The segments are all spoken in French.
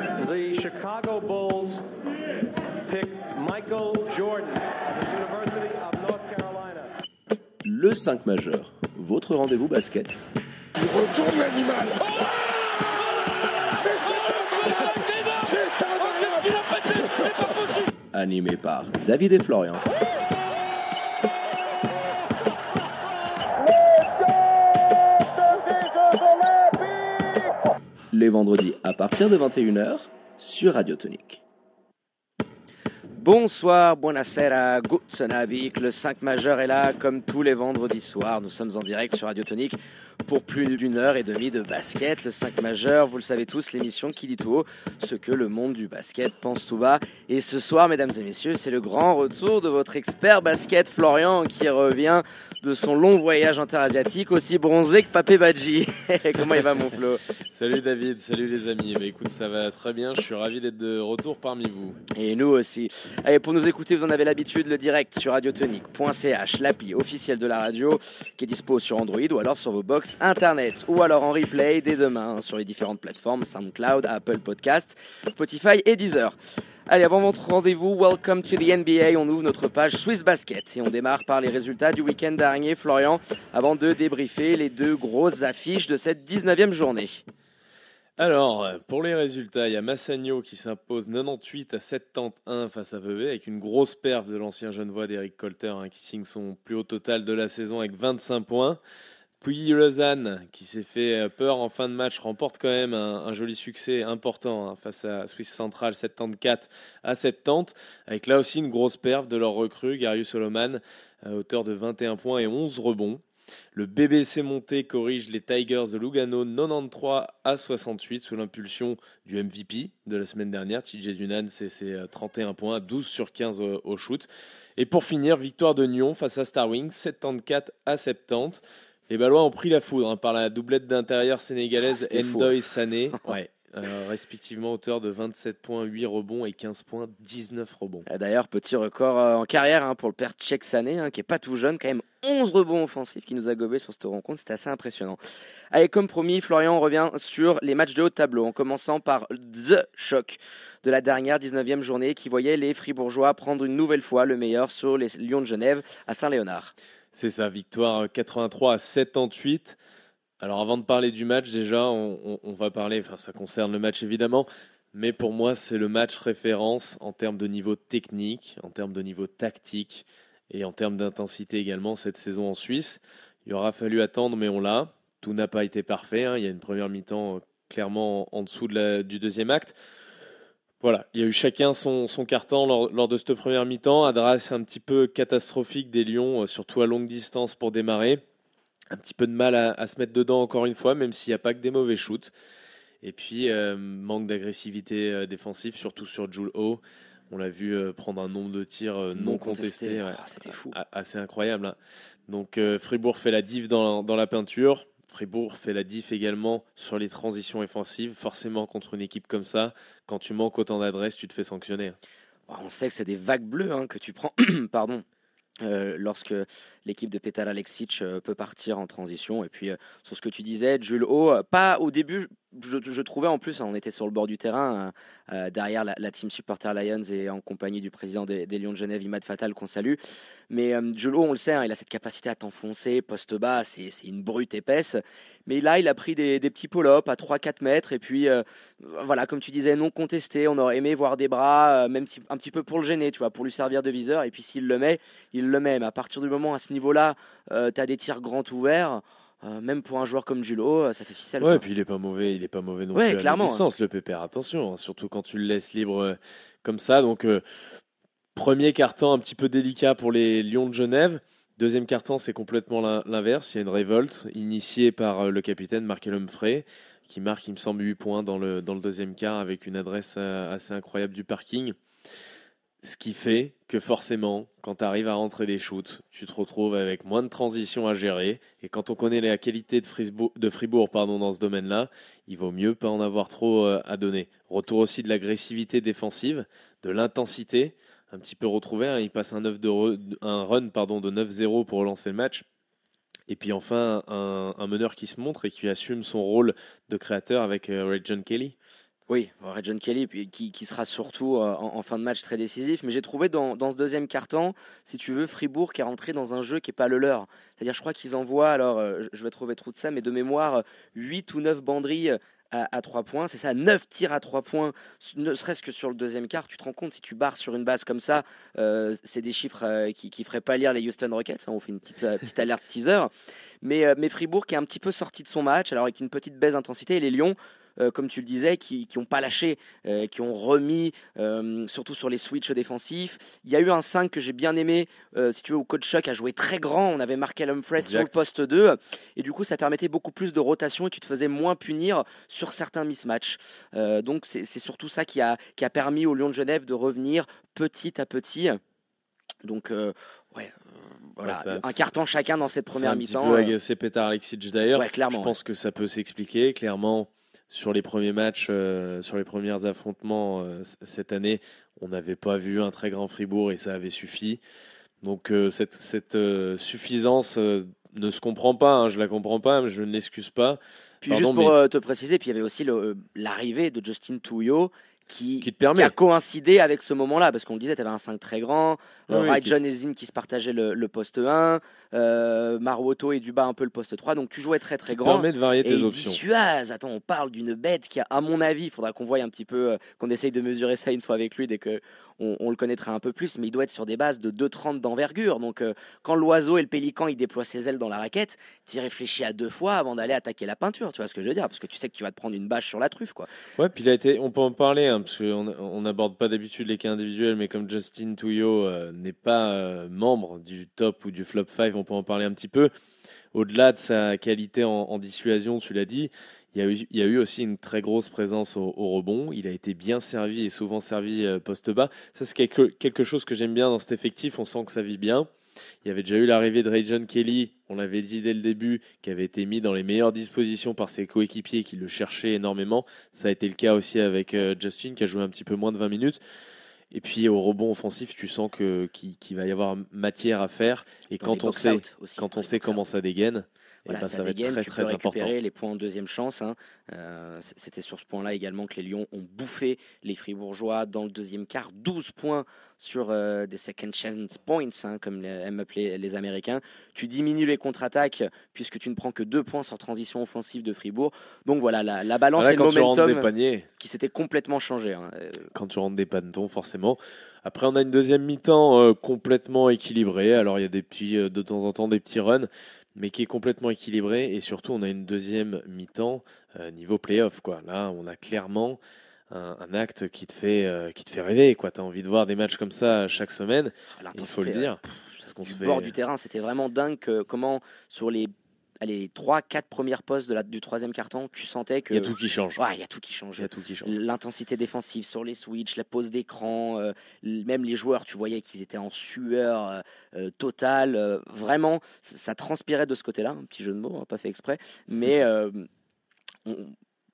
The Chicago Bulls pick Michael Jordan of the University of North Carolina. Le 5 majeur, votre rendez-vous basket. Il retourne l'animal. Oh Mais c'est incroyable C'est incroyable Animé par David et Florian. Les vendredis à partir de 21h sur Radio Tonique. Bonsoir, buonasera, guten Abend. Le 5 majeur est là, comme tous les vendredis soirs. Nous sommes en direct sur Radio Tonique pour plus d'une heure et demie de basket. Le 5 majeur, vous le savez tous, l'émission qui dit tout haut ce que le monde du basket pense tout bas. Et ce soir, mesdames et messieurs, c'est le grand retour de votre expert basket Florian qui revient de son long voyage interasiatique, aussi bronzé que Papé Badji. Comment il va, mon Flo? Salut David, salut les amis. Eh ben, écoute, ça va très bien. Je suis ravi d'être de retour parmi vous. Et nous aussi. Allez, pour nous écouter, vous en avez l'habitude, le direct sur radiotonique.ch, l'appli officielle de la radio qui est dispo sur Android ou alors sur vos box internet ou alors en replay dès demain sur les différentes plateformes SoundCloud, Apple Podcast, Spotify et Deezer. Allez, avant votre rendez-vous, welcome to the NBA. On ouvre notre page Swiss Basket et on démarre par les résultats du week-end dernier, Florian, avant de débriefer les deux grosses affiches de cette 19e journée. Alors, pour les résultats, il y a Massagno qui s'impose 98 à 71 face à Vevey avec une grosse perf de l'ancien Genevois d'Eric Colter hein, qui signe son plus haut total de la saison avec 25 points. Puis Lausanne, qui s'est fait peur en fin de match, remporte quand même un, joli succès important hein, face à Swiss Central 74 à 70, avec là aussi une grosse perf de leur recrue, Garius Solomon, à hauteur de 21 points et 11 rebonds. Le BBC Monté corrige les Tigers de Lugano 93 à 68 sous l'impulsion du MVP de la semaine dernière, TJ Dunan, c'est ses 31 points, 12 sur 15 au, au shoot. Et pour finir, victoire de Nyon face à Star Wings 74 à 70. Les Ballois ont pris la foudre hein, par la doublette d'intérieur sénégalaise c'était fou. Endoy Sané, ouais, euh, respectivement auteur de 27 points, 8 rebonds et 15 points, 19 rebonds. Et D'ailleurs, petit record euh, en carrière hein, pour le père Tchèque Sané, hein, qui est pas tout jeune, quand même 11 rebonds offensifs qui nous a gobé sur cette rencontre, c'était assez impressionnant. Allez, comme promis, Florian on revient sur les matchs de haut de tableau, en commençant par The Choc de la dernière 19e journée qui voyait les Fribourgeois prendre une nouvelle fois le meilleur sur les Lions de Genève à Saint-Léonard. C'est sa victoire 83 à 78. Alors avant de parler du match, déjà, on, va parler, enfin ça concerne le match évidemment, mais pour moi c'est le match référence en termes de niveau technique, en termes de niveau tactique et en termes d'intensité également cette saison en Suisse. Il aura fallu attendre, mais on l'a. Tout n'a pas été parfait. hein. Il y a une première mi-temps euh, clairement en, dessous du deuxième acte. Voilà, il y a eu chacun son, son carton lors, lors de cette première mi-temps. Adresse un petit peu catastrophique des Lions, euh, surtout à longue distance pour démarrer. Un petit peu de mal à, à se mettre dedans encore une fois, même s'il n'y a pas que des mauvais shoots. Et puis, euh, manque d'agressivité euh, défensive, surtout sur Jules O. On l'a vu euh, prendre un nombre de tirs non, contestés. ouais. Oh, C'était fou. Assez incroyable. hein. Donc Fribourg fait la diff dans, dans la peinture. Fribourg fait la diff également sur les transitions offensives. Forcément, contre une équipe comme ça, quand tu manques autant d'adresses, tu te fais sanctionner. Oh, On sait que c'est des vagues bleues hein, que tu prends pardon, euh, lorsque l'équipe de Petar Alexic euh, peut partir en transition. Et puis, euh, sur ce que tu disais, Jules pas au début, je, trouvais en plus, hein, on était sur le bord du terrain, euh, euh, derrière la, team Supporter Lions et en compagnie du président des, Lions de Genève, Imad Fatal, qu'on salue. Mais euh, Jules O, on le sait, hein, il a cette capacité à t'enfoncer, poste bas, c'est une brute épaisse. Mais là, il a pris des, petits pull-ups à 3-4 mètres. Et puis, euh, voilà, comme tu disais, non contesté. On aurait aimé voir des bras, même si, un petit peu pour le gêner, tu vois, pour lui servir de viseur. Et puis, s'il le met, il le met. Mais à partir du moment, à ce niveau-là, tu as des tirs grands ouverts. Euh, même pour un joueur comme Julo, euh, ça fait ficelle. Ouais, et puis il est pas mauvais, il est pas mauvais non Ouais, plus à clairement, la distance, le pépère. Attention, hein, surtout quand tu le laisses libre euh, comme ça. Donc euh, premier carton un petit peu délicat pour les Lions de Genève. Deuxième carton, c'est complètement l'in- l'inverse. Il y a une révolte initiée par le capitaine Markel Humphrey qui marque, il me semble, 8 points dans le, dans le deuxième quart avec une adresse assez incroyable du parking. Ce qui fait que forcément, quand tu arrives à rentrer des shoots, tu te retrouves avec moins de transition à gérer. Et quand on connaît la qualité de Fribourg, pardon, dans ce domaine-là, il vaut mieux pas en avoir trop euh, à donner. Retour aussi de l'agressivité défensive, de l'intensité, un petit peu retrouvé. hein. Il passe un, 9 de re- un run pardon, de 9-0 pour relancer le match. Et puis enfin, un, un meneur qui se montre et qui assume son rôle de créateur avec euh, Ray John Kelly. Oui, Red John Kelly, qui, qui sera surtout euh, en, fin de match très décisif. Mais j'ai trouvé dans, dans, ce deuxième quart-temps, si tu veux, Fribourg qui est rentré dans un jeu qui n'est pas le leur. C'est-à-dire, je crois qu'ils envoient, alors euh, je vais trouver trop de ça, mais de mémoire, 8 ou 9 banderilles à, à 3 points. C'est ça, 9 tirs à 3 points, ne serait-ce que sur le deuxième quart. Tu te rends compte, si tu barres sur une base comme ça, euh, c'est des chiffres euh, qui ne feraient pas lire les Houston Rockets. Hein, on fait une petite, euh, petite alerte teaser. Mais, euh, mais Fribourg qui est un petit peu sorti de son match, alors avec une petite baisse d'intensité. Et les Lions, euh, comme tu le disais, qui n'ont pas lâché, euh, qui ont remis, euh, surtout sur les switches défensifs. Il y a eu un 5 que j'ai bien aimé, si tu veux, où Coach Chuck a joué très grand. On avait marqué Humphreys sur le poste 2. Et du coup, ça permettait beaucoup plus de rotation et tu te faisais moins punir sur certains mismatchs. Donc, c'est surtout ça qui a, qui a permis aux Lions de Genève de revenir petit à petit. Donc, euh, ouais, euh, voilà, Ouais, ça, un carton chacun dans cette première C'est un petit mi-temps. peu agacé Petar Alexic d'ailleurs. ouais, clairement. Je pense que ça peut s'expliquer. Clairement, sur les premiers matchs, euh, sur les premiers affrontements euh, cette année, on n'avait pas vu un très grand Fribourg et ça avait suffi. Donc euh, cette, cette suffisance ne se comprend pas. hein, je la comprends pas, mais je ne l'excuse pas. Puis Pardon, juste pour mais- te préciser, puis il y avait aussi l'arrivée de Justin Touillot qui, Qui te qui permet. a coïncidé avec ce moment-là, parce qu'on le disait, tu avais un 5 très grand, euh, Oui, qui- John et Zin qui se partageaient le, le poste 1, euh, Maruoto et Duba un peu le poste 3, donc tu jouais très très qui grand. permet de varier Et tes il options. dissuase. Attends, on parle d'une bête qui, a, à mon avis, il faudra qu'on voie un petit peu, euh, qu'on essaye de mesurer ça une fois avec lui dès que on, on le connaîtra un peu plus. Mais il doit être sur des bases de 2,30 d'envergure. Donc, euh, quand l'oiseau et le pélican il déploient ses ailes dans la raquette, tu réfléchis à deux fois avant d'aller attaquer la peinture. Tu vois ce que je veux dire? Parce que tu sais que tu vas te prendre une bâche sur la truffe, quoi. Ouais, puis il a été, on peut en parler, hein, parce qu'on on n'aborde pas d'habitude les cas individuels, mais comme Justin Touillot euh, n'est pas euh, membre du top ou du flop 5, on peut en parler un petit peu. Au-delà de sa qualité en, dissuasion, tu l'as dit, il y, a eu, aussi une très grosse présence au, rebond. Il a été bien servi et souvent servi euh, poste bas. Ça, c'est quelque, quelque chose que j'aime bien dans cet effectif. On sent que ça vit bien. Il y avait déjà eu l'arrivée de Ray John Kelly, on l'avait dit dès le début, qui avait été mis dans les meilleures dispositions par ses coéquipiers qui le cherchaient énormément. Ça a été le cas aussi avec euh, Justin, qui a joué un petit peu moins de 20 minutes. Et puis au rebond offensif, tu sens que qu'il va y avoir matière à faire. Et Dans quand on sait, aussi, quand on sait comment ça dégaine, Voilà, ben, ça, ça va dégaine, être très tu très important. les points en deuxième chance. hein. Euh, C'était sur ce point-là également que les Lions ont bouffé les Fribourgeois dans le deuxième quart. 12 points sur euh, des second chance points, hein, comme les- aiment appeler les Américains. Tu diminues les contre-attaques puisque tu ne prends que deux points sur transition offensive de Fribourg. Donc voilà, la, la balance Voilà, et le quand tu rentres des momentum paniers, qui s'était complètement changé. hein. Euh, quand tu rentres des pantons, forcément. Après, on a une deuxième mi-temps euh, complètement équilibrée. Alors, il y a des petits, euh, de temps en temps des petits runs, mais qui est complètement équilibrée. Et surtout, on a une deuxième mi-temps euh, niveau playoff. Quoi. Là, on a clairement un, un acte qui te fait, euh, qui te fait rêver. Tu as envie de voir des matchs comme ça chaque semaine. Il faut le dire. Qu'on du se fait- bord du terrain. C'était vraiment dingue comment, sur les, allez, les 3-4 premières postes de la, du troisième carton, tu sentais que. Il y a tout qui change. Ouais, il y a tout qui Il change. y a tout qui change. L'intensité défensive sur les switches, la pose d'écran, euh, même les joueurs, tu voyais qu'ils étaient en sueur euh, euh, totale. euh, vraiment, ça, transpirait de ce côté-là. Un petit jeu de mots, hein, pas fait exprès. Mais on-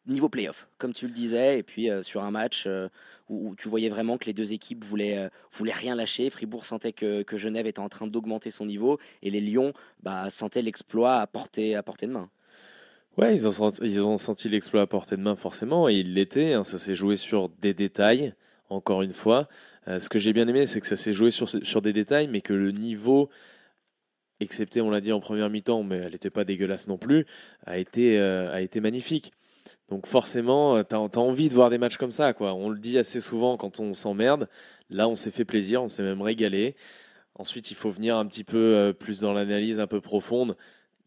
niveau playoff, comme tu le disais, et puis euh, sur un match euh, où, tu voyais vraiment que les deux équipes voulaient, euh, voulaient rien lâcher. Fribourg sentait que, que Genève était en train d'augmenter son niveau, et les Lions bah, sentaient l'exploit à portée, à portée de main. Ouais, ils ont senti, ils ont senti l'exploit à portée de main forcément, et il l'était. hein, ça s'est joué sur des détails, encore une fois. Ce que j'ai bien aimé, c'est que ça s'est joué sur, sur des détails, mais que le niveau, excepté, on l'a dit en première mi-temps, mais elle n'était pas dégueulasse non plus, a été, a été magnifique. Donc forcément, tu as, envie de voir des matchs comme ça. Quoi. On le dit assez souvent quand on s'emmerde. Là, on s'est fait plaisir, on s'est même régalé. Ensuite, il faut venir un petit peu euh, plus dans l'analyse un peu profonde.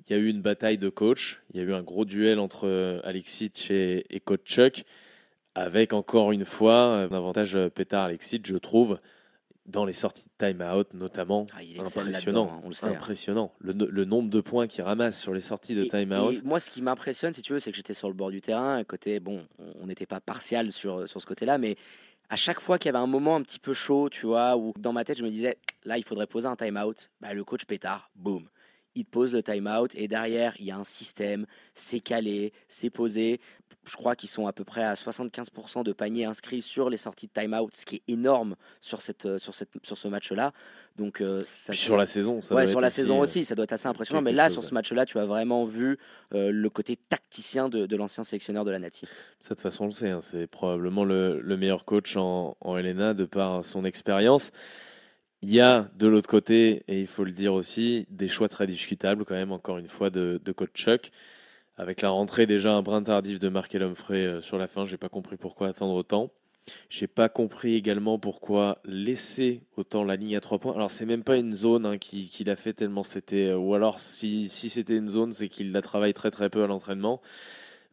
Il y a eu une bataille de coach. Il y a eu un gros duel entre euh, Alexic et, et coach Chuck, avec encore une fois euh, un avantage euh, pétard Alexic, je trouve, dans les sorties de time-out notamment. Ah, il Impressionnant, hein, on le sait. hein. impressionnant. Le, le nombre de points qu'il ramasse sur les sorties de time-out. moi, ce qui m'impressionne, si tu veux, c'est que j'étais sur le bord du terrain, à côté, bon, on n'était pas partial sur, sur ce côté-là, mais à chaque fois qu'il y avait un moment un petit peu chaud, tu vois, où dans ma tête, je me disais, là, il faudrait poser un time-out, bah, le coach pétard, boum, il te pose le time-out, et derrière, il y a un système, c'est calé, c'est posé. Je crois qu'ils sont à peu près à 75% de paniers inscrits sur les sorties de time-out, ce qui est énorme sur, cette, euh, sur, cette, sur ce match-là. Donc, euh, ça, sur la saison, ça ouais, doit sur être la aussi, saison euh, aussi, ça doit être assez impressionnant. Mais là, chose, sur ce match-là, tu as vraiment vu euh, le côté tacticien de, de l'ancien sélectionneur de la Nati. Ça, de toute façon, on le sait. hein, c'est probablement le, le meilleur coach en, en de par son expérience. Il y a de l'autre côté, et il faut le dire aussi, des choix très discutables quand même, encore une fois, de, de coach Chuck. Avec la rentrée déjà un brin tardif de Markel Humphrey euh, sur la fin, j'ai pas compris pourquoi attendre autant. J'ai pas compris également pourquoi laisser autant la ligne à trois points. Alors c'est même pas une zone hein, qui- qu'il a fait tellement c'était, euh, ou alors si, si c'était une zone, c'est qu'il la travaille très très peu à l'entraînement.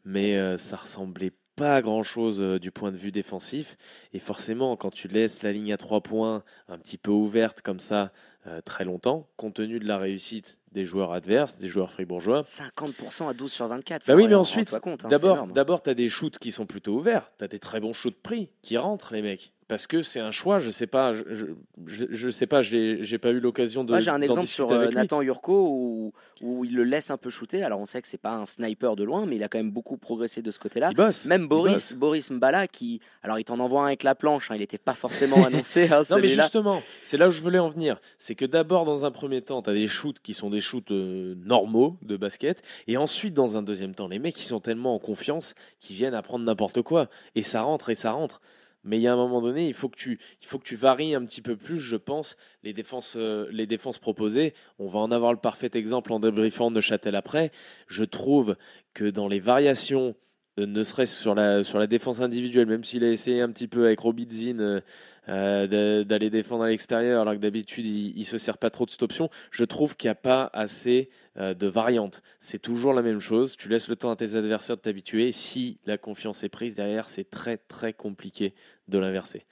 Mais euh, ça ressemblait pas à grand chose du point de vue défensif. Et forcément, quand tu laisses la ligne à trois points un petit peu ouverte comme ça euh, très longtemps, compte tenu de la réussite des joueurs adverses, des joueurs fribourgeois, 50% à 12 sur 24. bah oui, mais ensuite, hein, d'abord, d'abord, tu as des shoots qui sont plutôt ouverts. Tu as des très bons shoots pris qui rentrent, les mecs. Parce que c'est un choix, je sais pas, je, je, sais pas, j'ai pas eu l'occasion de. Moi, j'ai un exemple sur euh. Nathan Yurko où, où il le laisse un peu shooter. Alors, on sait que c'est pas un sniper de loin, mais il a quand même beaucoup progressé de ce côté-là. Même Boris. Boris Mbala, qui, alors il t'en envoie un avec la planche, hein, il n'était pas forcément annoncé. hein, Non, mais justement, c'est là où je voulais en venir. C'est que d'abord, dans un premier temps, tu as des shoots qui sont des shoots euh, normaux de basket. Et ensuite, dans un deuxième temps, les mecs, ils sont tellement en confiance qu'ils viennent apprendre n'importe quoi. Et ça rentre et ça rentre. Mais il y a un moment donné, il faut que tu, il faut que tu varies un petit peu plus, je pense, les défenses, euh, les défenses proposées. On va en avoir le parfait exemple en débriefant Neuchâtel après. Je trouve que dans les variations, euh, ne serait-ce sur la, sur la défense individuelle, même s'il a essayé un petit peu avec Robidzin euh, d'aller défendre à l'extérieur, alors que d'habitude il, il se sert pas trop de cette option, je trouve qu'il n'y a pas assez euh, de variantes. C'est toujours la même chose. Tu laisses le temps à tes adversaires de t'habituer. Si la confiance est prise derrière, c'est très très compliqué de l'inverser.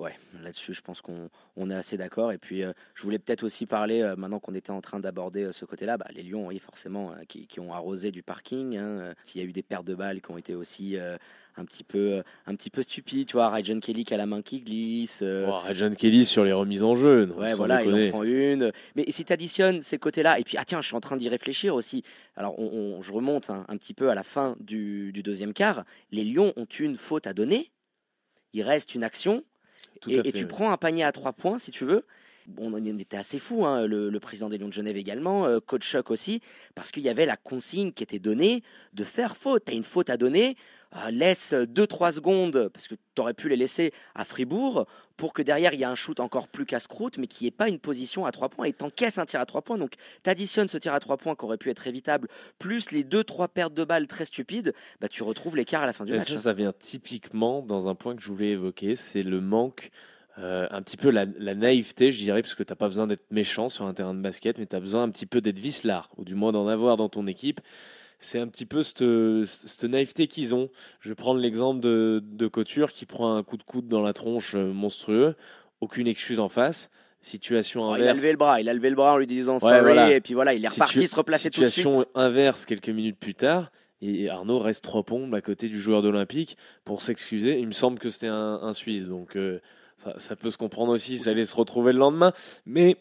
Ouais, là-dessus, je pense qu'on on est assez d'accord. Et puis, euh, je voulais peut-être aussi parler, euh, maintenant qu'on était en train d'aborder euh, ce côté-là, bah, les Lions, oui, forcément, qui, qui ont arrosé du parking. hein, euh, Il y a eu des pertes de balles qui ont été aussi un, petit peu, un petit peu stupides. Tu vois, Ryan Kelly qui a la main qui glisse. euh, Oh, Kelly sur les remises en jeu. non, Ouais, voilà, il en prend une. Mais si tu additionnes ces côtés-là, et puis, ah tiens, je suis en train d'y réfléchir aussi. Alors, on, on- je remonte un, un petit peu à la fin du, du deuxième quart. Les Lions ont une faute à donner. Il reste une action. Tout et, à et fait, tu oui. prends un panier à trois points, si tu veux. On en était assez fou, hein, le, le président des Lions de Genève également, euh, coach Chuck aussi, parce qu'il y avait la consigne qui était donnée de faire faute. Tu as une faute à donner, euh, laisse 2-3 secondes, parce que tu aurais pu les laisser à Fribourg, pour que derrière il y ait un shoot encore plus casse-croûte, mais qui n'ait pas une position à 3 points, et t'encaisses un tir à 3 points. Donc tu additionnes ce tir à 3 points qui aurait pu être évitable, plus les 2-3 pertes de balles très stupides, bah, tu retrouves l'écart à la fin du Et match. ça, hein. ça vient typiquement dans un point que je voulais évoquer, c'est le manque, euh, un petit peu la, la naïveté, je dirais, parce que tu n'as pas besoin d'être méchant sur un terrain de basket, mais tu as besoin un petit peu d'être vicelard, ou du moins d'en avoir dans ton équipe. C'est un petit peu cette, cette naïveté qu'ils ont. Je vais prendre l'exemple de, de Couture qui prend un coup de coude dans la tronche euh, monstrueux, aucune excuse en face. Situation Alors, il a inverse. levé le bras, il a levé le bras en lui disant Ouais, sorry, voilà. et puis voilà, il est reparti Situ- se replacer tout de situation inverse quelques minutes plus tard. Et Arnaud reste trois pompes à côté du joueur d'Olympique pour s'excuser. Il me semble que c'était un, un Suisse, donc euh, ça, ça peut se comprendre aussi. Ça allait se retrouver le lendemain, mais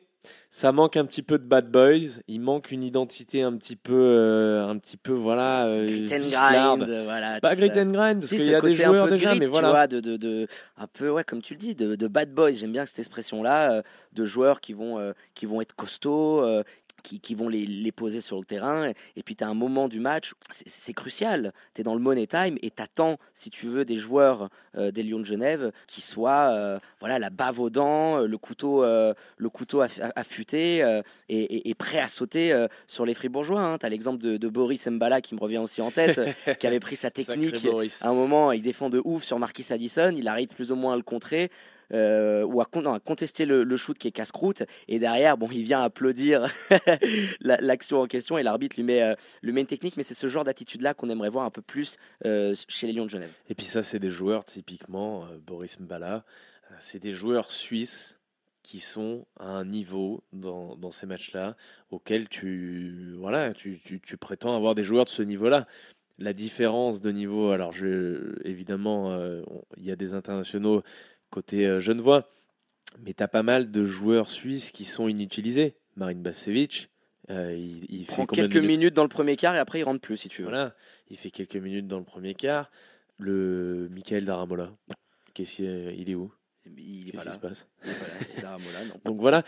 ça manque un petit peu de bad boys. Il manque une identité un petit peu, euh, un petit peu voilà. euh, Grit and grind, voilà. Pas tu grit and grind parce Si, qu'il y a des joueurs déjà, grit, mais tu voilà. vois, de, de, de- un peu, ouais, comme tu le dis, de, de bad boys. J'aime bien cette expression-là, euh, de joueurs qui vont, euh, qui vont être costauds, euh, qui, qui vont les, les poser sur le terrain. Et, puis, tu as un moment du match, c'est- crucial. Tu es dans le money time et tu attends, si tu veux, des joueurs euh, des Lions de Genève qui soient euh, voilà, la bave aux dents, euh, le couteau, euh, le couteau aff- affûté et, et- et prêt à sauter sur les fribourgeois. Tu as l'exemple de, de Boris Mbala qui me revient aussi en tête, qui avait pris sa technique. À un moment, il défend de ouf sur Marquis Addison. Il arrive plus ou moins à le contrer. Euh, ou à, contester le, le shoot qui est casse-croûte. Et derrière bon il vient applaudir la- l'action en question et l'arbitre lui met, euh, met une technique mais c'est ce genre d'attitude là qu'on aimerait voir un peu plus euh, chez les Lions de Genève. Et puis ça, c'est des joueurs typiquement, euh, Boris Mbala, c'est des joueurs suisses qui sont à un niveau dans, ces matchs-là auquel tu, voilà, tu, prétends avoir des joueurs de ce niveau-là. La différence de niveau, alors évidemment, il y a des internationaux côté euh, Genevois, mais tu as pas mal de joueurs suisses qui sont inutilisés. Marine Bavcevic, Euh, il, fait combien quelques minutes dans le premier quart et après il rentre plus si tu veux. Voilà, il fait quelques minutes dans le premier quart. Le Michael Daramola, qu'est-ce qu'il est où? Il est Qu'est-ce pas là. se passe? Il est pas là. Et Daramola, non. Donc voilà,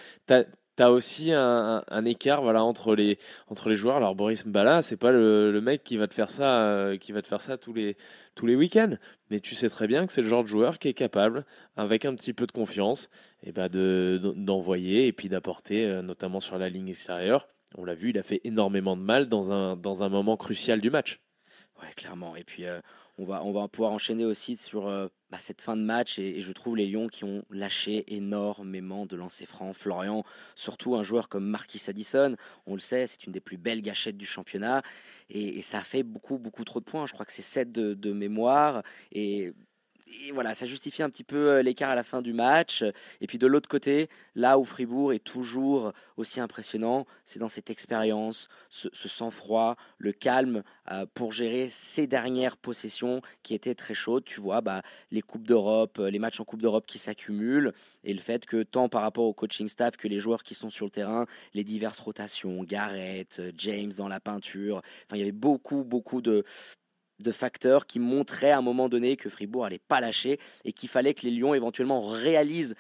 tu as, aussi un, écart voilà entre les entre les joueurs. Alors Boris Mbala, c'est pas le, mec qui va te faire ça euh, qui va te faire ça tous les tous les week-ends, mais tu sais très bien que c'est le genre de joueur qui est capable avec un petit peu de confiance et ben de de- d'envoyer et puis d'apporter euh, notamment sur la ligne extérieure. On l'a vu, il a fait énormément de mal dans un dans un moment crucial du match. Ouais, clairement. Et puis, euh, on, va, on va pouvoir enchaîner aussi sur euh, bah, cette fin de match. Et, je trouve les Lions qui ont lâché énormément de lancers francs. Florian, surtout un joueur comme Marquis Addison, on le sait, c'est une des plus belles gâchettes du championnat. Et, et ça a fait beaucoup, beaucoup trop de points. Je crois que c'est 7 de, de mémoire. Et. Et voilà, ça justifie un petit peu euh, l'écart à la fin du match. Et puis de l'autre côté, là où Fribourg est toujours aussi impressionnant, c'est dans cette expérience, ce, sang-froid, le calme euh, pour gérer ces dernières possessions qui étaient très chaudes. Tu vois, bah, les Coupes d'Europe, euh, les matchs en Coupe d'Europe qui s'accumulent et le fait que tant par rapport au coaching staff que les joueurs qui sont sur le terrain, les diverses rotations, Garrett, James dans la peinture, il y avait beaucoup, beaucoup de de facteurs qui montraient à un moment donné que Fribourg allait pas lâcher et qu'il fallait que les Lions éventuellement réalisent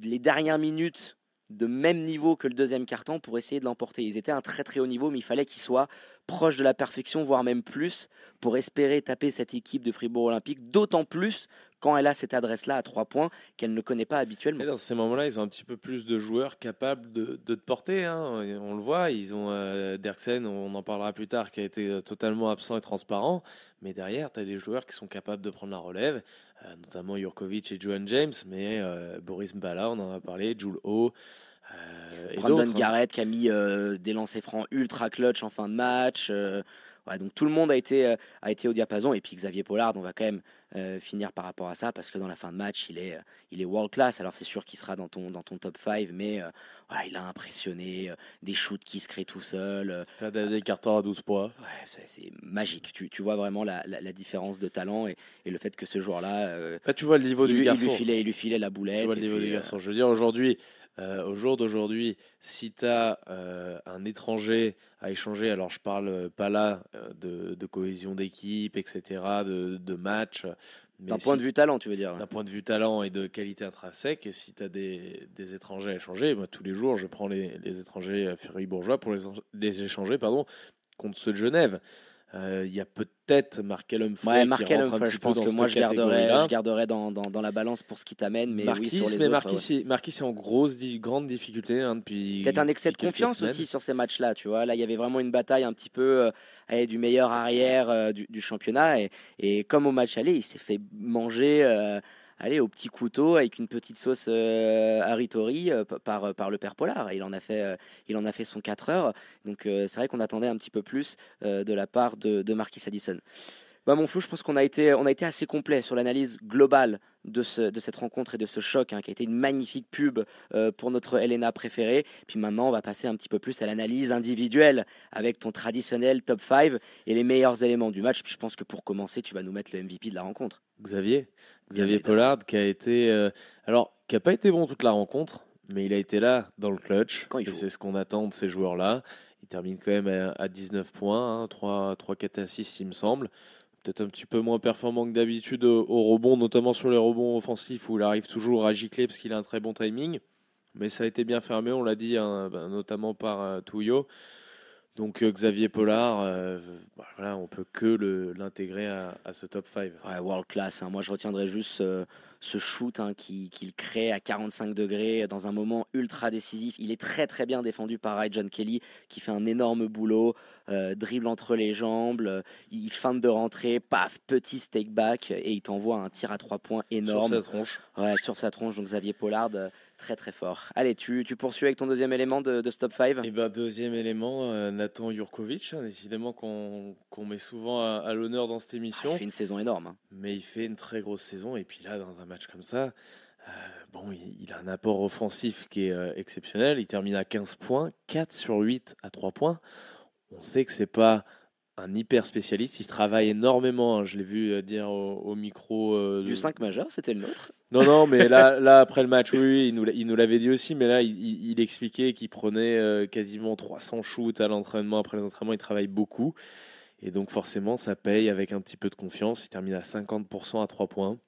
les dernières minutes de même niveau que le deuxième carton pour essayer de l'emporter. Ils étaient à un très très haut niveau, mais il fallait qu'ils soient proches de la perfection, voire même plus, pour espérer taper cette équipe de Fribourg Olympique, d'autant plus quand elle a cette adresse-là à trois points qu'elle ne connaît pas habituellement. Et dans ces moments-là, ils ont un petit peu plus de joueurs capables de, de te porter. hein. On le voit, ils ont euh, Derksen, on en parlera plus tard, qui a été euh, totalement absent et transparent. Mais derrière, tu as des joueurs qui sont capables de prendre la relève, euh, notamment Jurkovic et Johan James, mais euh, Boris Mbala, on en a parlé, Jules O. euh, et Brandon hein. Garrett qui a mis des lancers francs ultra clutch en fin de match. ouais, donc tout le monde a été, a été au diapason. Et puis Xavier Pollard, on va quand même euh, finir par rapport à ça parce que dans la fin de match, il est, euh, il est world class. Alors c'est sûr qu'il sera dans ton, dans ton top 5, mais euh, il a impressionné. euh, des shoots qui se créent tout seul. Faire des, cartons à 12 points. ouais, c'est- magique. Tu, tu vois vraiment la, la- la différence de talent et, et le fait que ce joueur-là, Là, tu vois le niveau il, du lui- il garçon. lui filait, il lui filait la boulette. Tu vois le niveau puis, du garçon. Je veux dire, aujourd'hui, euh, au jour d'aujourd'hui, si tu as un étranger à échanger, alors je parle euh, pas là euh, de, de cohésion d'équipe, etc., de, de match, D'un point de vue talent, tu veux dire. d'un point de vue talent et de qualité intrinsèque, et si tu as des, des étrangers à échanger, moi, tous les jours, je prends les, les étrangers euh, fribourgeois pour les, les échanger pardon, contre ceux de Genève. Euh, Il y a peut-être Markel Humphrey Ouais, Markel Humphrey, je pense que moi je garderais, je garderais dans, dans, dans la balance pour ce qui t'amène, mais Marquis, oui sur les mais autres. Marquis, ouais. c'est- Marquis, c'est en grosse, grande difficulté hein, depuis. Peut-être un excès de confiance semaines. aussi sur ces matchs-là, tu vois. Là, il y avait vraiment une bataille un petit peu euh, allez, du meilleur arrière euh, du, du championnat. Et, et comme au match aller, il s'est fait manger euh, allez, au petit couteau avec une petite sauce euh, haritori euh, par, par le père Pollard. Il en a fait, euh, il en a fait son 4 heures. Donc euh, c'est vrai qu'on attendait un petit peu plus euh, de la part de, Marquis Addison. Bah, mon flou, je pense qu'on a été, on a été assez complet sur l'analyse globale de, ce, de cette rencontre et de ce choc, hein, qui a été une magnifique pub euh, pour notre Elena préférée. Puis maintenant, on va passer un petit peu plus à l'analyse individuelle avec ton traditionnel top 5 et les meilleurs éléments du match. Puis je pense que pour commencer, tu vas nous mettre le MVP de la rencontre. Xavier, Xavier. Pollard, qui a été, euh, alors, qui a pas été bon toute la rencontre, mais il a été là dans le clutch. Quand il et c'est ce qu'on attend de ces joueurs-là. Il termine quand même à, à 19 points, hein, 3, 3 4 assists, il me semble. Peut-être un petit peu moins performant que d'habitude au, au rebond, notamment sur les rebonds offensifs où il arrive toujours à gicler parce qu'il a un très bon timing. Mais ça a été bien fermé, on l'a dit, hein, ben, notamment par euh, Touillot. Donc euh, Xavier Pollard, euh, bah, voilà, on peut que l'intégrer à, à ce top 5. Ouais, world class. hein. Moi, je retiendrai juste euh, ce shoot hein, qui- qu'il crée à 45 degrés dans un moment ultra décisif. Il est très très bien défendu par John Kelly qui fait un énorme boulot, euh, dribble entre les jambes, euh, il feinte de rentrer, paf, petit stake back et il t'envoie un tir à trois points énorme. Sur sa tronche. Ouais, sur sa tronche. Donc Xavier Pollard, très très fort. Allez, tu, tu poursuis avec ton deuxième élément de, de ce top 5 Et ben deuxième élément, euh, Nathan Jurkovic, hein, décidément qu'on qu'on met souvent à, à l'honneur dans cette émission, Il fait une saison énorme. hein. mais il fait une très grosse saison et puis là dans un match comme ça, euh, bon il, il a un apport offensif qui est euh, exceptionnel, il termine à 15 points, 4 sur 8 à 3 points. On sait que c'est pas un hyper spécialiste. Il travaille énormément. hein. Je l'ai vu euh, dire au, au micro. euh, Du 5 majeur, c'était le nôtre? Non, non, mais là, là après le match, oui, oui, il nous, l'a- il nous l'avait dit aussi, mais là, il, il- il expliquait qu'il prenait euh, quasiment 300 shoots à l'entraînement. Après les entraînements, il travaille beaucoup. Et donc, forcément, ça paye avec un petit peu de confiance. Il termine à 50% à 3 points.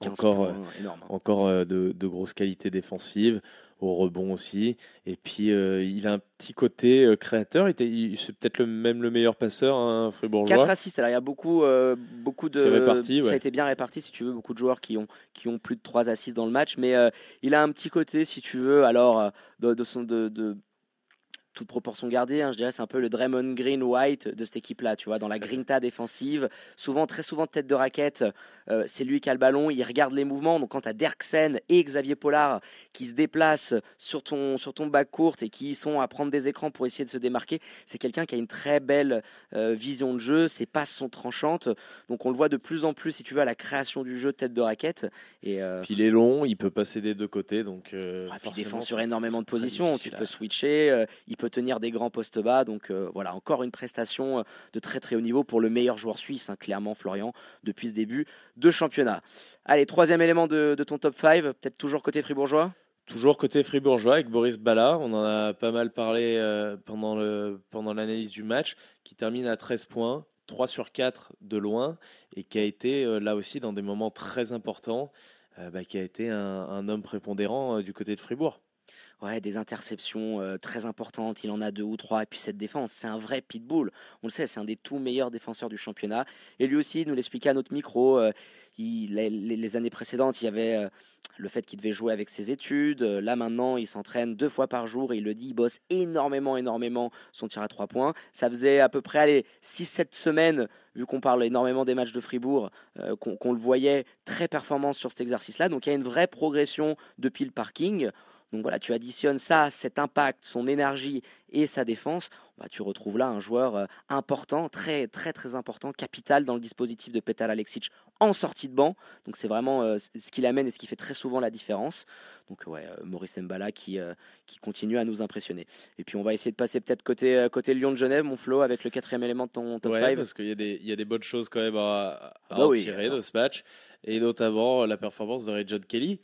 15 Encore, euh, énorme. encore de, de grosses qualités défensives, au rebond aussi. Et puis, euh, il a un petit côté euh, créateur. Il il- C'est peut-être le, même le meilleur passeur, hein, fribourgeois. 4 assists, alors il y a beaucoup, euh, beaucoup de. Réparti, Ça a été bien réparti, si tu veux, beaucoup de joueurs qui ont, qui ont plus de 3 assists dans le match, mais euh, il a un petit côté, si tu veux, alors, de, de son, de, de- toute proportion gardée, hein, je dirais, c'est un peu le Draymond Green White de cette équipe-là, tu vois, dans la grinta défensive, souvent, très souvent tête de raquette, euh, c'est lui qui a le ballon, il regarde les mouvements, donc quand tu as Derksen et Xavier Pollard qui se déplacent sur ton, sur ton bac courte et qui sont à prendre des écrans pour essayer de se démarquer, c'est quelqu'un qui a une très belle euh, vision de jeu, ses passes sont tranchantes, donc on le voit de plus en plus, si tu veux, à la création du jeu tête de raquette. Et, euh, Puis il est long, il peut passer des deux côtés. Donc, ah, puis il défend sur énormément de positions, tu peux à- switcher, il peut tenir des grands postes bas, donc euh, voilà, encore une prestation euh, de très très haut niveau pour le meilleur joueur suisse, hein, clairement Florian, depuis ce début de championnat. Allez, troisième élément de, ton top 5, peut-être toujours côté fribourgeois? Toujours côté fribourgeois avec Boris Bala, on en a pas mal parlé euh, pendant l'analyse du match, qui termine à 13 points, 3 sur 4 de loin, et qui a été là aussi dans des moments très importants, bah, qui a été un, homme prépondérant du côté de Fribourg. Ouais, des interceptions euh, très importantes, il en a deux ou trois, et puis cette défense, c'est un vrai pitbull. On le sait, c'est un des tout meilleurs défenseurs du championnat. Et lui aussi, il nous l'expliquait à notre micro, euh, les, années précédentes, il y avait euh, le fait qu'il devait jouer avec ses études. Là maintenant, il s'entraîne deux fois par jour, et il le dit, il bosse énormément, énormément son tir à trois points. Ça faisait à peu près allez, 6-7 semaines, vu qu'on parle énormément des matchs de Fribourg, qu'on qu'on le voyait très performant sur cet exercice-là. Donc il y a une vraie progression depuis le parking. Donc voilà, tu additionnes ça, cet impact, son énergie et sa défense, bah, tu retrouves là un joueur euh, important, très très très important, capital dans le dispositif de Petal Alexic en sortie de banc. Donc c'est vraiment euh, ce qu'il amène et ce qui fait très souvent la différence. Donc ouais, euh, Maurice Mbala qui, euh, qui continue à nous impressionner. Et puis on va essayer de passer peut-être côté, côté Lyon de Genève, mon Flo, avec le quatrième élément de ton top Ouais, 5. parce qu'il y, a des- y a des bonnes choses quand même à, à Ah bah en oui, tirer attends. de ce match, et notamment la performance de Ray John Kelly,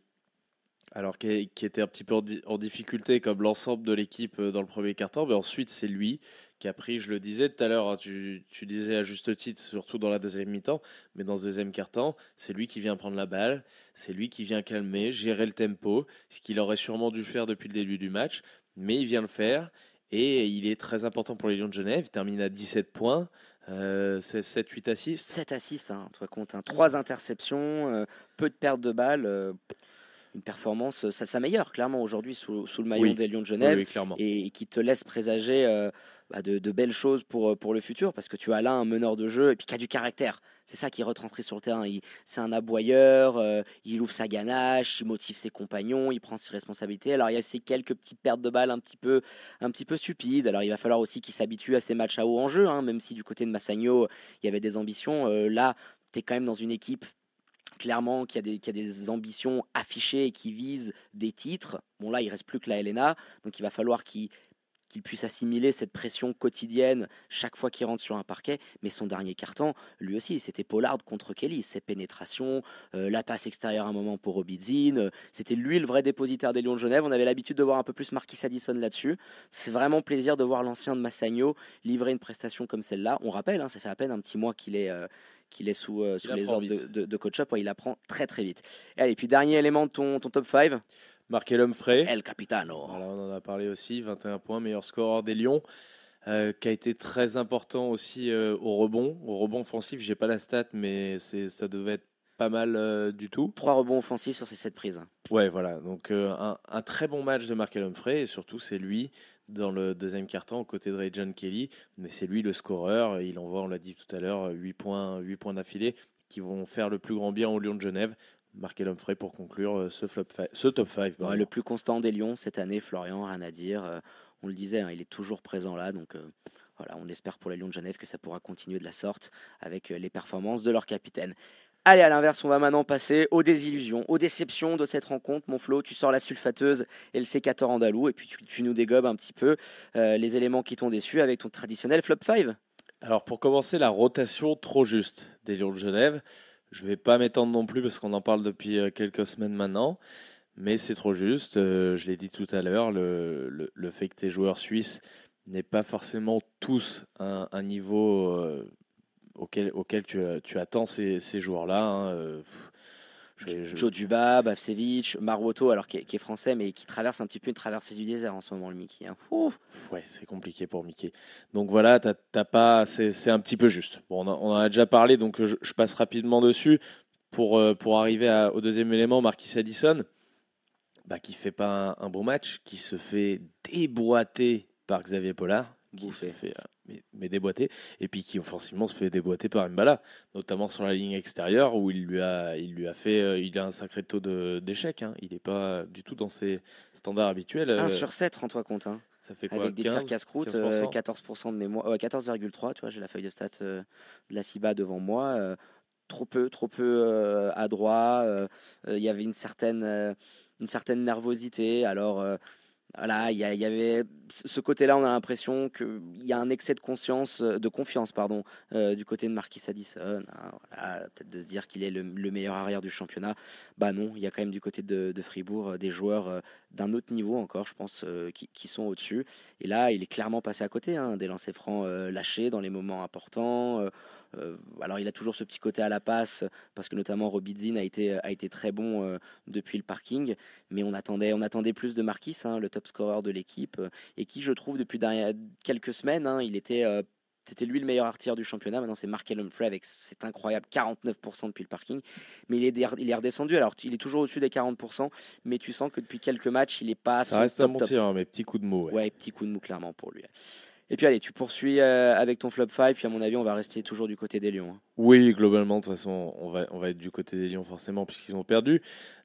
alors qui, était un petit peu en, di- en difficulté comme l'ensemble de l'équipe euh, dans le premier quart-temps, mais ensuite c'est lui qui a pris, je le disais tout à l'heure, hein, tu, disais à juste titre, surtout dans la deuxième mi-temps, mais dans ce deuxième quart-temps, c'est lui qui vient prendre la balle, c'est lui qui vient calmer, gérer le tempo, ce qu'il aurait sûrement dû faire depuis le début du match, mais il vient le faire. Et il est très important pour les Lions de Genève. Il termine à 17 points, euh, c'est 7-8 assists. 7 assists, hein, compte, hein, 3 interceptions, euh, peu de pertes de balles. euh, une performance, ça, ça meilleure clairement aujourd'hui sous, sous le maillot Oui. des Lions de Genève. oui, et qui te laisse présager euh, bah, de, de belles choses pour, euh, pour le futur parce que tu as là un meneur de jeu et puis qui a du caractère. C'est ça qui retranscrit sur le terrain. C'est un aboyeur, euh, il ouvre sa ganache, il motive ses compagnons, il prend ses responsabilités. Alors il y a aussi quelques petites pertes de balles un petit peu, un petit peu stupides. Alors il va falloir aussi qu'il s'habitue à ces matchs à haut enjeu, hein, même si du côté de Massagno, il y avait des ambitions. Euh, là, tu es quand même dans une équipe clairement qui a, des, qui a des ambitions affichées et qui vise des titres. Bon là, il reste plus que la LNA, donc il va falloir qu'il qu'il puisse assimiler cette pression quotidienne chaque fois qu'il rentre sur un parquet. Mais son dernier carton, lui aussi, c'était Pollard contre Kelly. Ses pénétrations, euh, la passe extérieure à un moment pour Robidzin. euh, c'était lui le vrai dépositaire des Lions de Genève. On avait l'habitude de voir un peu plus Marquis Addison là-dessus. C'est vraiment plaisir de voir l'ancien de Massagno livrer une prestation comme celle-là. On rappelle, hein, ça fait à peine un petit mois qu'il est... euh, qu'il est sous, euh, sous les ordres de, de, de coach up, Ouais, il apprend très très vite. Et allez, puis dernier élément de ton, ton top 5, Marqué l'homme frais. El Capitano. Voilà, on en a parlé aussi, 21 points, meilleur scoreur des Lions, euh, qui a été très important aussi euh, au rebond. Au rebond offensif, j'ai pas la stat, mais c'est ça devait être pas mal euh, du tout. Trois rebonds offensifs sur ces sept prises. Ouais, voilà. Donc euh, un, un très bon match de Markel Humphrey et surtout c'est lui dans le deuxième quart-temps aux côtés de Ray John Kelly, mais c'est lui le scoreur. Il envoie, on l'a dit tout à l'heure, 8 points, 8 points d'affilée qui vont faire le plus grand bien au Lyon de Genève. Markel Humphrey pour conclure euh, ce, flop fi- ce top 5. Ouais, le plus constant des Lions cette année, Florian, rien à dire. On le disait, hein, il est toujours présent là. Donc euh, voilà, on espère pour les Lions de Genève que ça pourra continuer de la sorte avec les performances de leur capitaine. Allez, à l'inverse, on va maintenant passer aux désillusions, aux déceptions de cette rencontre. Mon Flo, tu sors la sulfateuse et le sécateur andalou, et puis tu, nous dégobes un petit peu euh, les éléments qui t'ont déçu avec ton traditionnel flop 5. Alors pour commencer, la rotation trop juste des Lions de Genève. Je vais pas m'étendre non plus parce qu'on en parle depuis euh, quelques semaines maintenant, mais c'est trop juste. Euh, je l'ai dit tout à l'heure, le, fait que tes joueurs suisses n'aient pas forcément tous un, niveau auquel, auquel tu, tu attends ces, ces joueurs-là. hein, euh, pff, je- je- Joe Duba, Bavcevic, Maroto, alors qui est, qui est français, mais qui traverse un petit peu une traversée du désert en ce moment, le Mickey. hein. Ouais, c'est compliqué pour Mickey. Donc voilà, t'as t'as pas, c'est c'est un petit peu juste. Bon, on, en- on en a déjà parlé, donc je, je passe rapidement dessus pour, euh, pour arriver à- au deuxième élément, Marquis Addison, bah, qui fait pas un, un bon match, qui se fait déboîter par Xavier Pollard, qui Bouffé. se fait euh, mais, mais déboîter, et puis qui offensivement se fait déboîter par Mbala, notamment sur la ligne extérieure où il lui a, il lui a fait, euh, il a un sacré taux d'échec. hein. Il n'est pas du tout dans ses standards habituels. 1 Euh, sur 7, rends-toi compte. hein. ça fait quoi? Avec des tirs 15, casse-croûte, 15%? euh, 14% de mémoire, ouais, 14,3, tu vois, j'ai la feuille de stats de la FIBA devant moi. trop peu, trop peu adroit. Il y avait une certaine, une certaine nervosité. Alors, voilà, il y, avait ce côté-là, on a l'impression qu'il y a un excès de conscience, euh, de confiance, pardon, euh, du côté de Marquis Addison. hein, voilà, peut-être de se dire qu'il est le, le meilleur arrière du championnat. Bah non, il y a quand même du côté de, Fribourg euh, des joueurs d'un autre niveau encore, je pense, qui, sont au-dessus. Et là, il est clairement passé à côté, hein, des lancers francs lâchés dans les moments importants. Euh, alors, il a toujours ce petit côté à la passe, parce que notamment Robidzin a été, a été très bon euh, depuis le parking. Mais on attendait, on attendait plus de Marquis, hein, le top scorer de l'équipe, euh, et qui, je trouve, depuis quelques semaines, hein, il était. c'était lui le meilleur artilleur du championnat. Maintenant, c'est Markel Humphrey avec c'est incroyable 49% depuis le parking. Mais il est, il est redescendu. Alors, il est toujours au-dessus des 40%, mais tu sens que depuis quelques matchs, il est pas à Ça reste top, bon top. tir, hein, mais petit coup de mot. ouais. Ouais, petit coup de mou clairement pour lui. Et puis allez, tu poursuis euh, avec ton flop 5, puis à mon avis, on va rester toujours du côté des Lions. hein. Oui, globalement, de toute façon, on va, on va être du côté des Lions forcément, puisqu'ils ont perdu.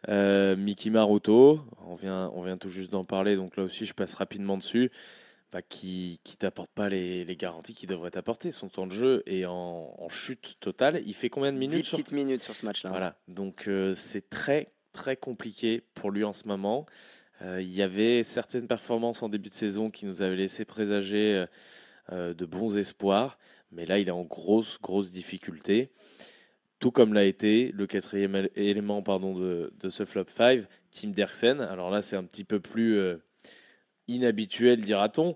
Euh, Mickey Maroto, on vient, on vient tout juste d'en parler, donc là aussi, je passe rapidement dessus. Bah, qui qui t'apporte pas les, les garanties qu'il devrait t'apporter. Son temps de jeu est en, en chute totale. Il fait combien de 10 minutes sur- petites minutes sur ce match-là. Voilà, donc euh, c'est très très compliqué pour lui en ce moment. Euh, il y avait certaines performances en début de saison qui nous avaient laissé présager euh, euh, de bons espoirs, mais là il est en grosse grosse difficulté. Tout comme l'a été le quatrième él- élément pardon, de, ce flop 5, Tim Derksen. Alors là c'est un petit peu plus inhabituel dira-t-on,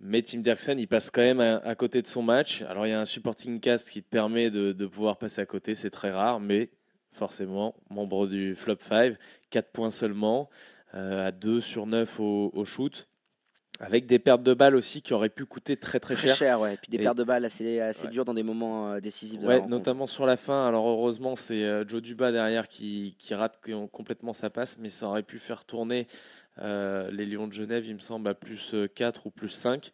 mais Tim Derksen il passe quand même à, côté de son match. Alors il y a un supporting cast qui te permet de, de pouvoir passer à côté, c'est très rare, mais forcément, membre du flop 5, 4 points seulement, à 2 sur 9 au, au shoot, avec des pertes de balles aussi qui auraient pu coûter très très, Très cher. cher, ouais. Et puis des Et- pertes de balles assez, assez Ouais. dures dans des moments euh, décisifs de la Ouais, rencontre. notamment sur la fin. Alors heureusement, c'est euh, Joe Duba derrière qui, qui rate com- complètement sa passe, mais ça aurait pu faire tourner euh, les Lions de Genève, il me semble, à plus 4 ou plus 5.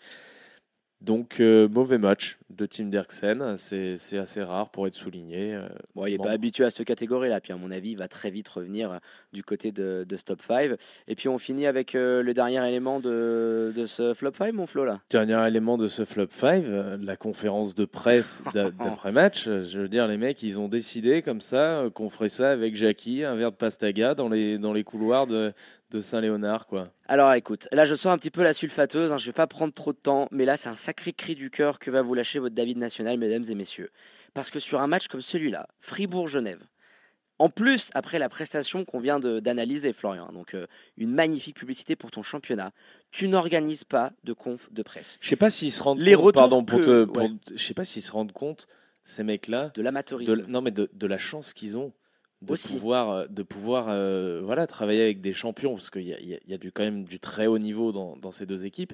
Donc euh, mauvais match de Tim Derksen, c'est assez rare pour être souligné. euh, Bon, il n'est Bon. pas habitué à cette catégorie-là. Puis, à mon avis, il va très vite revenir euh, du côté de, de ce top 5. Et puis, on finit avec euh, le dernier élément de, de ce flop 5, mon Flo, là. Dernier élément de ce flop 5, euh, la conférence de presse d'a- d'après-match. Je veux dire, les mecs, ils ont décidé comme ça qu'on ferait ça avec Jackie, un verre de pastaga dans les, dans les couloirs de, de Saint-Léonard. quoi. Alors, écoute, là, je sors un petit peu la sulfateuse. hein, je vais pas prendre trop de temps. Mais là, c'est un sacré cri du cœur que va vous lâcher votre David National, mesdames et messieurs. Parce que sur un match comme celui-là, Fribourg-Genève, en plus, après la prestation qu'on vient d'analyser, Florian, donc euh, une magnifique publicité pour ton championnat, tu n'organises pas de conf de presse. Je sais pas s'ils se rendent Les compte, pardon, pour que- te- pour- ouais. je sais pas s'ils se rendent compte, ces mecs-là, De de, l'amateurisme. non mais de, de la chance qu'ils ont de Aussi. pouvoir, euh, de pouvoir euh, voilà, travailler avec des champions, parce qu'il y a, il y a- il y a du, quand même du très haut niveau dans, dans ces deux équipes.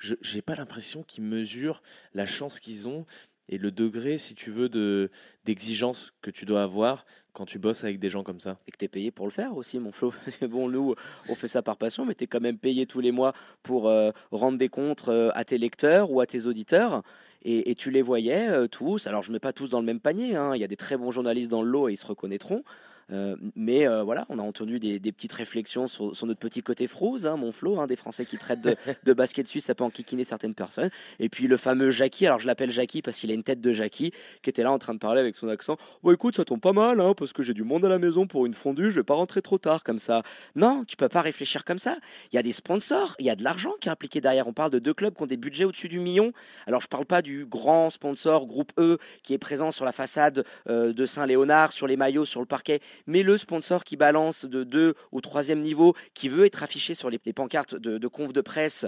Je n'ai pas l'impression qu'ils mesurent la chance qu'ils ont et le degré, si tu veux, de d'exigence que tu dois avoir quand tu bosses avec des gens comme ça. et que tu es payé pour le faire aussi, mon Flo. bon, nous, on fait ça par passion, mais tu es quand même payé tous les mois pour euh, rendre des comptes euh, à tes lecteurs ou à tes auditeurs. Et, tu les voyais euh, tous. Alors, je ne mets pas tous dans le même panier. hein. Il y a des très bons journalistes dans le lot et ils se reconnaîtront. Euh, mais euh, voilà, on a entendu des, des petites réflexions sur, sur notre petit côté froze, hein, mon Flo, hein, des Français qui traitent de, de basket suisse, ça peut enquiquiner certaines personnes. Et puis le fameux Jackie, alors je l'appelle Jackie parce qu'il a une tête de Jackie, qui était là en train de parler avec son accent. Bon, écoute, ça tombe pas mal, hein, parce que j'ai du monde à la maison pour une fondue, je vais pas rentrer trop tard comme ça. Non, tu peux pas réfléchir comme ça. Il y a des sponsors, il y a de l'argent qui est impliqué derrière. On parle de deux clubs qui ont des budgets au-dessus du million. Alors je parle pas du grand sponsor groupe E qui est présent sur la façade euh, de Saint-Léonard, sur les maillots, sur le parquet, mais le sponsor qui balance de deux au troisième niveau, qui veut être affiché sur les, pancartes de, de conf de presse.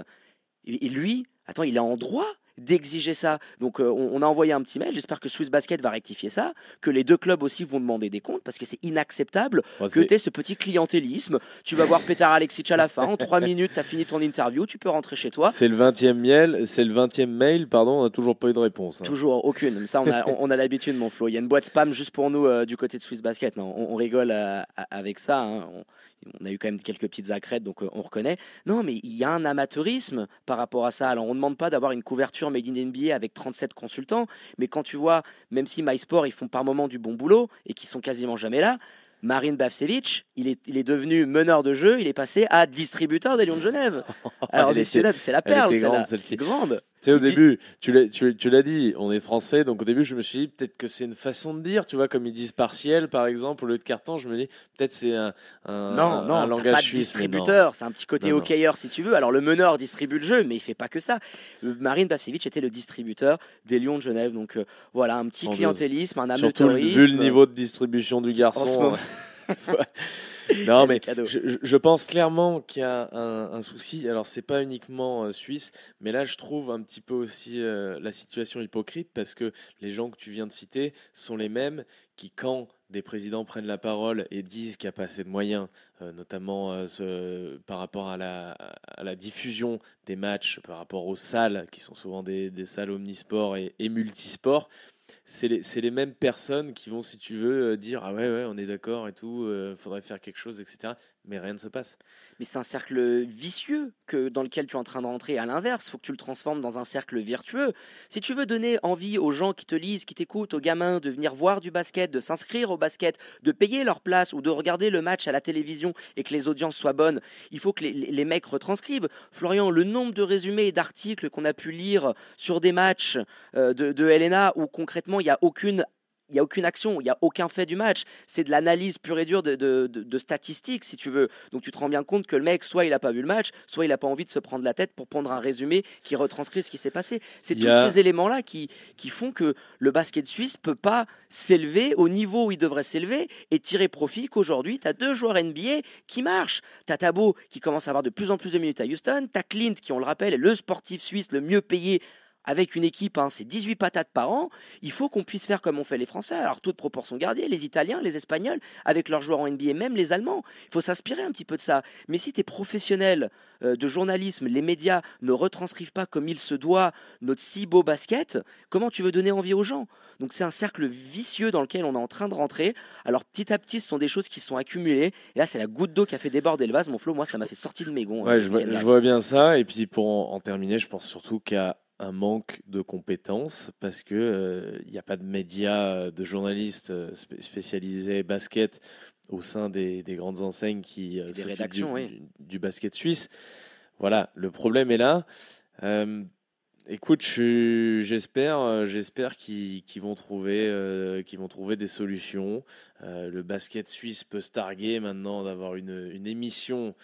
Et, et lui, attends, il est en droit d'exiger ça. Donc euh, on, on a envoyé un petit mail, j'espère que Swiss Basket va rectifier ça, que les deux clubs aussi vont demander des comptes, parce que c'est inacceptable que tu aies ce petit clientélisme. Tu vas voir Petar Alexic à la fin, en trois minutes, tu as fini ton interview, tu peux rentrer chez toi. C'est le 20e miel, c'est le 20e mail, pardon, on n'a toujours pas eu de réponse. hein. Toujours aucune. Ça, on a, on, on a l'habitude, mon Flo. Il y a une boîte spam juste pour nous euh, du côté de Swiss Basket. Non, on, rigole euh, avec ça. hein. On, a eu quand même quelques petites accrètes, donc euh, on reconnaît. Non, mais il y a un amateurisme par rapport à ça. Alors, on ne demande pas d'avoir une couverture made in NBA avec 37 consultants, mais quand tu vois, même si MySport, ils font par moment du bon boulot et qui sont quasiment jamais là, Marine Bavcevic, il est, il est devenu meneur de jeu, il est passé à distributeur des Lions de Genève. Alors, messieurs, c'est la perle, était grande, Tu sais, au Il dit- début, tu l'as, tu, tu l'as dit, on est français, donc au début, je me suis dit peut-être que c'est une façon de dire, tu vois, comme ils disent partiel, par exemple, au lieu de carton, je me dis peut-être c'est un, un, Non, un- non, un langage pas de suisse. distributeur, c'est un petit côté Non, hockeyeur si tu veux. Alors le meneur distribue le jeu, mais il fait pas que ça. Marine Bacevic était le distributeur des Lions de Genève, donc euh, voilà un petit clientélisme, un Surtout amateurisme. vu le niveau de distribution du garçon. En ce moment. non, mais je, je- je pense clairement qu'il y a un, un souci. Alors, c'est pas uniquement euh, suisse, mais là, je trouve un petit peu aussi euh, la situation hypocrite parce que les gens que tu viens de citer sont les mêmes qui, quand des présidents prennent la parole et disent qu'il n'y a pas assez de moyens, euh, notamment euh, ce- par rapport à la, à la diffusion des matchs, par rapport aux salles, qui sont souvent des, des salles omnisports et, et multisports, c'est les, les mêmes personnes qui vont, si tu veux, euh, dire Ah ouais, ouais, on est d'accord et tout, euh, faudrait faire quelque chose, etc. Mais rien ne se passe. Mais c'est un cercle vicieux que, dans lequel tu es en train de rentrer. À l'inverse, faut que tu le transformes dans un cercle vertueux. Si tu veux donner envie aux gens qui te lisent, qui t'écoutent, aux gamins de venir voir du basket, de s'inscrire au basket, de payer leur place ou de regarder le match à la télévision et que les audiences soient bonnes, il faut que les, les mecs retranscrivent. Florian, le nombre de résumés et d'articles qu'on a pu lire sur des matchs euh, de, de LNA où concrètement il n'y a aucune il n'y a aucune action, il n'y a aucun fait du match. C'est de l'analyse pure et dure de, de- de- de statistiques, si tu veux. Donc tu te rends bien compte que le mec, soit il n'a pas vu le match, soit il n'a pas envie de se prendre la tête pour prendre un résumé qui retranscrit ce qui s'est passé. C'est tous ces éléments-là qui, qui font que le basket suisse peut pas s'élever au niveau où il devrait s'élever et tirer profit qu'aujourd'hui, tu as deux joueurs NBA qui marchent. Tu as Tabo qui commence à avoir de plus en plus de minutes à Houston, tu as Clint qui, on le rappelle, est le sportif suisse le mieux payé avec une équipe, hein, c'est 18 patates par an, il faut qu'on puisse faire comme on fait les Français, alors toute proportion gardée, les Italiens, les Espagnols, avec leurs joueurs en NBA, même les Allemands. Il faut s'inspirer un petit peu de ça. Mais si tu es professionnel euh, de journalisme, les médias ne retranscrivent pas comme il se doit notre si beau basket, comment tu veux donner envie aux gens? Donc c'est un cercle vicieux dans lequel on est en train de rentrer. Alors petit à petit, ce sont des choses qui sont accumulées. Et là, c'est la goutte d'eau qui a fait déborder le vase. Mon flot, moi, ça m'a fait sortir de mes gonds. euh, Ouais, je, vois, je bien ça. Et puis pour en, terminer, je pense surtout a un manque de compétences parce que euh, il n'y a pas de médias, euh, de journalistes euh, spé- spécialisés basket au sein des, des grandes enseignes qui euh, des rédactions, du, oui. du- du basket suisse. Voilà, le problème est là. Euh, écoute, je- j'espère, j'espère qu'ils vont trouver, qu'ils vont trouver des solutions. Le basket suisse peut se targuer maintenant d'avoir une, une émission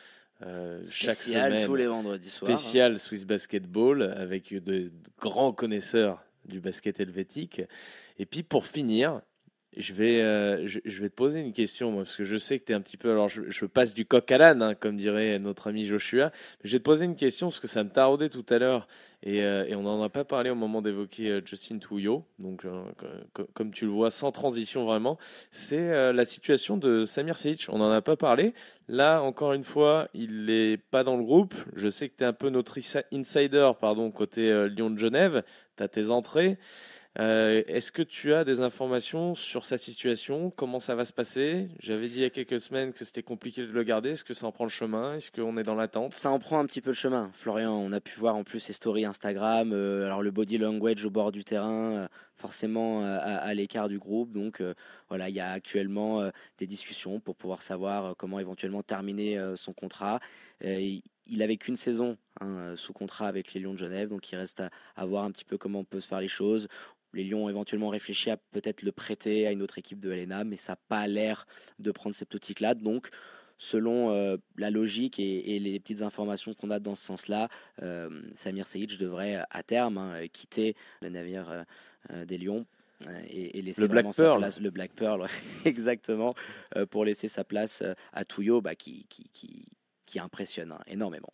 euh, chaque Spécial semaine tous les vendredis soirs. hein. spécial Swiss Basketball avec de, de grands connaisseurs du basket helvétique. Et puis pour finir, je vais, euh, je, vais te poser une question, parce que je sais que tu es un petit peu. Alors, je, passe du coq à l'âne, hein, comme dirait notre ami Joshua. Mais je vais te poser une question, parce que ça me taraudait tout à l'heure, et, euh, on n'en a pas parlé au moment d'évoquer euh, Justin Touillot. Donc, co- co- comme tu le vois, sans transition vraiment, c'est la situation de Samir Seic. On n'en a pas parlé. Là, encore une fois, il n'est pas dans le groupe. Je sais que tu es un peu notre insider pardon, côté Lyon de Genève. Tu as tes entrées. Euh, Est-ce que tu as des informations sur sa situation? Comment ça va se passer? J'avais dit il y a quelques semaines que c'était compliqué de le garder. Est-ce que ça en prend le chemin? Est-ce qu'on est dans l'attente? Ça en prend un petit peu le chemin. Florian, on a pu voir en plus ses stories Instagram, euh, alors le body language au bord du terrain, euh, forcément à, l'écart du groupe. Donc voilà, il y a actuellement des discussions pour pouvoir savoir comment éventuellement terminer son contrat. Il, avait qu'une saison hein, sous contrat avec les Lions de Genève, donc il reste à voir un petit peu comment on peut se faire les choses. Les Lions ont éventuellement réfléchi à peut-être le prêter à une autre équipe de LNA, mais ça n'a pas l'air de prendre cette optique-là. Donc, selon euh, la logique et, et les petites informations qu'on a dans ce sens-là, euh, Samir Seyic devrait à terme hein, quitter le navire euh, des Lions et, et laisser Le Black vraiment sa Pearl. place, le Black Pearl, ouais, exactement, pour laisser sa place à Touyo, bah, qui, qui, qui, qui impressionne hein, énormément.